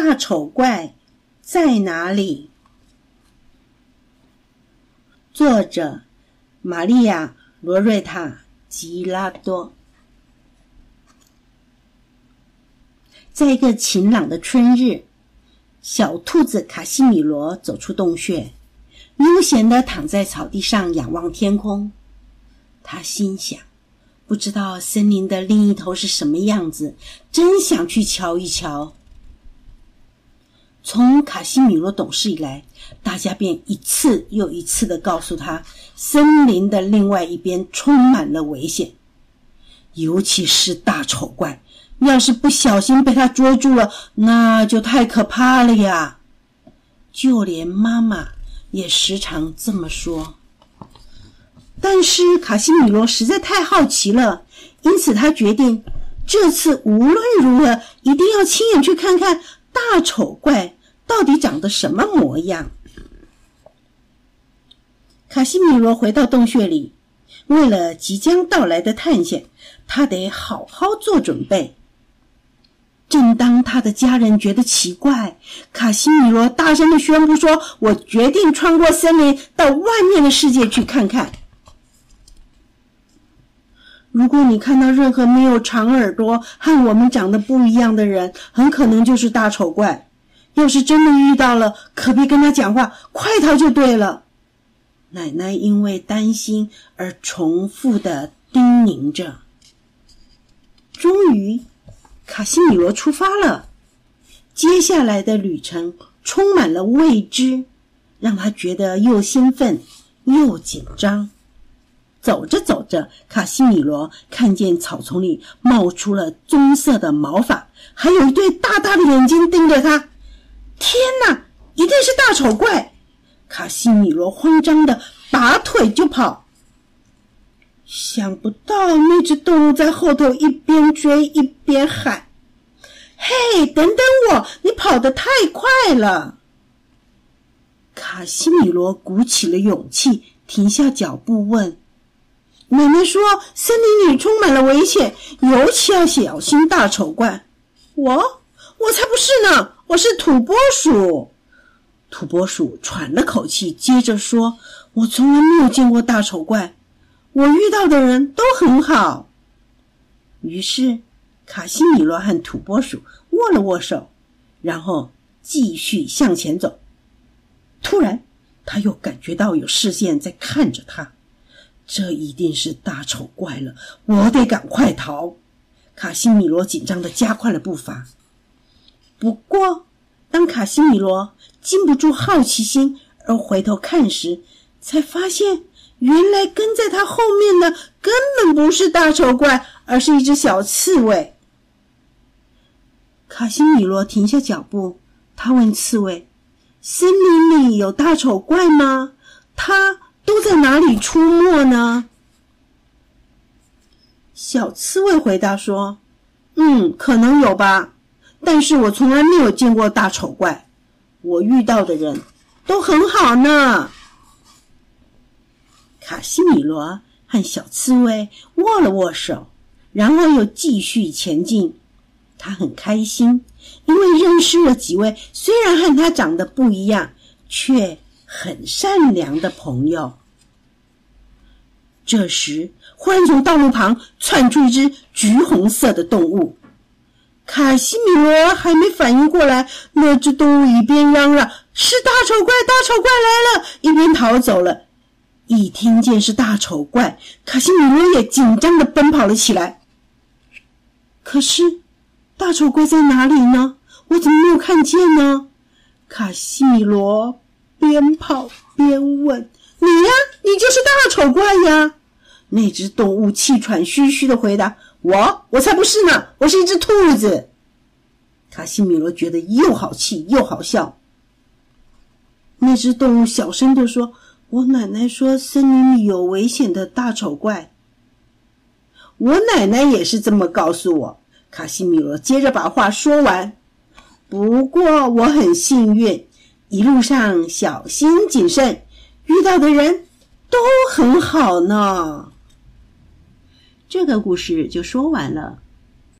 大丑怪在哪里？作者：玛利亚·罗瑞塔·吉拉多。在一个晴朗的春日，小兔子卡西米罗走出洞穴，悠闲的躺在草地上仰望天空。他心想：不知道森林的另一头是什么样子，真想去瞧一瞧。从卡西米罗懂事以来，大家便一次又一次的告诉他，森林的另外一边充满了危险，尤其是大丑怪。要是不小心被他捉住了，那就太可怕了呀！就连妈妈也时常这么说。但是卡西米罗实在太好奇了，因此他决定这次无论如何一定要亲眼去看看大丑怪。到底长得什么模样？卡西米罗回到洞穴里，为了即将到来的探险，他得好好做准备。正当他的家人觉得奇怪，卡西米罗大声的宣布说：“我决定穿过森林，到外面的世界去看看。如果你看到任何没有长耳朵和我们长得不一样的人，很可能就是大丑怪。”要是真的遇到了，可别跟他讲话，快逃就对了。奶奶因为担心而重复的叮咛着。终于，卡西米罗出发了。接下来的旅程充满了未知，让他觉得又兴奋又紧张。走着走着，卡西米罗看见草丛里冒出了棕色的毛发，还有一对大大的眼睛盯着他。丑怪！卡西米罗慌张的拔腿就跑。想不到那只动物在后头一边追一边喊：“嘿，等等我！你跑得太快了！”卡西米罗鼓起了勇气，停下脚步问：“奶奶说森林里充满了危险，尤其要小心大丑怪。”我。我才不是呢！我是土拨鼠。土拨鼠喘了口气，接着说：“我从来没有见过大丑怪，我遇到的人都很好。”于是，卡西米罗和土拨鼠握了握手，然后继续向前走。突然，他又感觉到有视线在看着他，这一定是大丑怪了！我得赶快逃！卡西米罗紧张的加快了步伐。不过，当卡西米罗禁不住好奇心而回头看时，才发现原来跟在他后面的根本不是大丑怪，而是一只小刺猬。卡西米罗停下脚步，他问刺猬：“森林里有大丑怪吗？它都在哪里出没呢？”小刺猬回答说：“嗯，可能有吧。”但是我从来没有见过大丑怪，我遇到的人都很好呢。卡西米罗和小刺猬握了握手，然后又继续前进。他很开心，因为认识了几位虽然和他长得不一样，却很善良的朋友。这时，忽然从道路旁窜出一只橘红色的动物。卡西米罗还没反应过来，那只动物一边嚷嚷“是大丑怪，大丑怪来了”，一边逃走了。一听见是大丑怪，卡西米罗也紧张的奔跑了起来。可是，大丑怪在哪里呢？我怎么没有看见呢？卡西米罗边跑边问：“你呀，你就是大丑怪呀？”那只动物气喘吁吁的回答。我我才不是呢！我是一只兔子。卡西米罗觉得又好气又好笑。那只动物小声的说：“我奶奶说森林里有危险的大丑怪。”我奶奶也是这么告诉我。卡西米罗接着把话说完。不过我很幸运，一路上小心谨慎，遇到的人都很好呢。这个故事就说完了。